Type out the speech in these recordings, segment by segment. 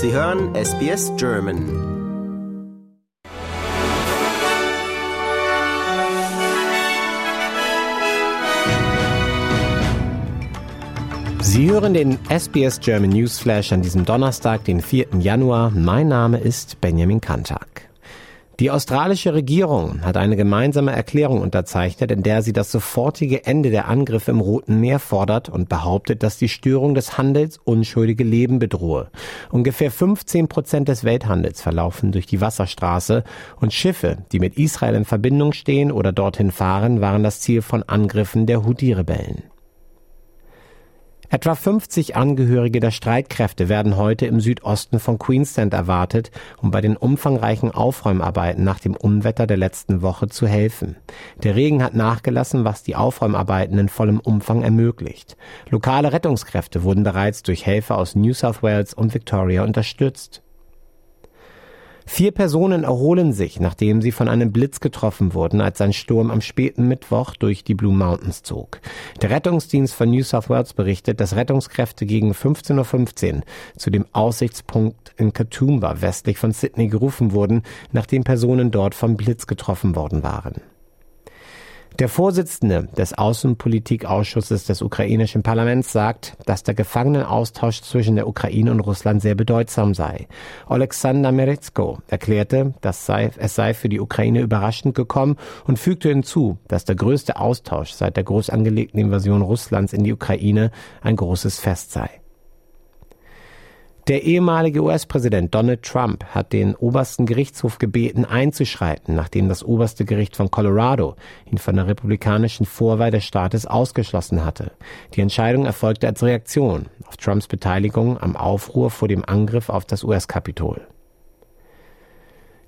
Sie hören SBS German. Sie hören den SBS German Newsflash an diesem Donnerstag, den 4. Januar. Mein Name ist Benjamin Kantak. Die australische Regierung hat eine gemeinsame Erklärung unterzeichnet, in der sie das sofortige Ende der Angriffe im Roten Meer fordert und behauptet, dass die Störung des Handels unschuldige Leben bedrohe. Ungefähr 15 Prozent des Welthandels verlaufen durch die Wasserstraße und Schiffe, die mit Israel in Verbindung stehen oder dorthin fahren, waren das Ziel von Angriffen der Houthi-Rebellen. Etwa 50 Angehörige der Streitkräfte werden heute im Südosten von Queensland erwartet, um bei den umfangreichen Aufräumarbeiten nach dem Unwetter der letzten Woche zu helfen. Der Regen hat nachgelassen, was die Aufräumarbeiten in vollem Umfang ermöglicht. Lokale Rettungskräfte wurden bereits durch Helfer aus New South Wales und Victoria unterstützt. Vier Personen erholen sich, nachdem sie von einem Blitz getroffen wurden, als ein Sturm am späten Mittwoch durch die Blue Mountains zog. Der Rettungsdienst von New South Wales berichtet, dass Rettungskräfte gegen 15.15 Uhr zu dem Aussichtspunkt in Katoomba westlich von Sydney gerufen wurden, nachdem Personen dort vom Blitz getroffen worden waren. Der Vorsitzende des Außenpolitikausschusses des ukrainischen Parlaments sagt, dass der Gefangenenaustausch zwischen der Ukraine und Russland sehr bedeutsam sei. Alexander Meretsko erklärte, dass sei, es sei für die Ukraine überraschend gekommen und fügte hinzu, dass der größte Austausch seit der groß angelegten Invasion Russlands in die Ukraine ein großes Fest sei. Der ehemalige US-Präsident Donald Trump hat den obersten Gerichtshof gebeten, einzuschreiten, nachdem das oberste Gericht von Colorado ihn von der republikanischen Vorwahl des Staates ausgeschlossen hatte. Die Entscheidung erfolgte als Reaktion auf Trumps Beteiligung am Aufruhr vor dem Angriff auf das US-Kapitol.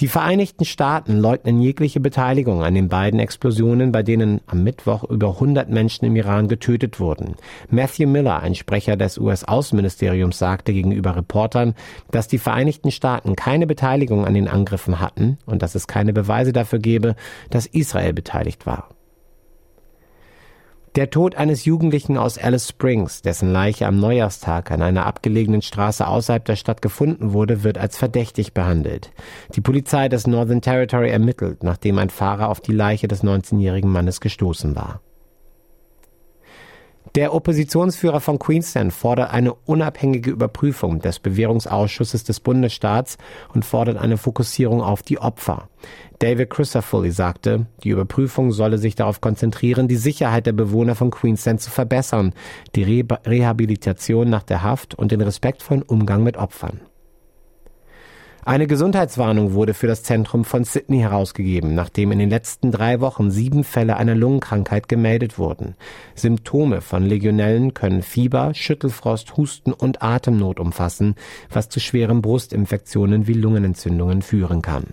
Die Vereinigten Staaten leugnen jegliche Beteiligung an den beiden Explosionen, bei denen am Mittwoch über 100 Menschen im Iran getötet wurden. Matthew Miller, ein Sprecher des US-Außenministeriums, sagte gegenüber Reportern, dass die Vereinigten Staaten keine Beteiligung an den Angriffen hatten und dass es keine Beweise dafür gebe, dass Israel beteiligt war. Der Tod eines Jugendlichen aus Alice Springs, dessen Leiche am Neujahrstag an einer abgelegenen Straße außerhalb der Stadt gefunden wurde, wird als verdächtig behandelt. Die Polizei des Northern Territory ermittelt, nachdem ein Fahrer auf die Leiche des 19-jährigen Mannes gestoßen war. Der Oppositionsführer von Queensland fordert eine unabhängige Überprüfung des Bewährungsausschusses des Bundesstaats und fordert eine Fokussierung auf die Opfer. David Crisafulli sagte, die Überprüfung solle sich darauf konzentrieren, die Sicherheit der Bewohner von Queensland zu verbessern, die Re Rehabilitation nach der Haft und den respektvollen Umgang mit Opfern. Eine Gesundheitswarnung wurde für das Zentrum von Sydney herausgegeben, nachdem in den letzten drei Wochen sieben Fälle einer Lungenkrankheit gemeldet wurden. Symptome von Legionellen können Fieber, Schüttelfrost, Husten und Atemnot umfassen, was zu schweren Brustinfektionen wie Lungenentzündungen führen kann.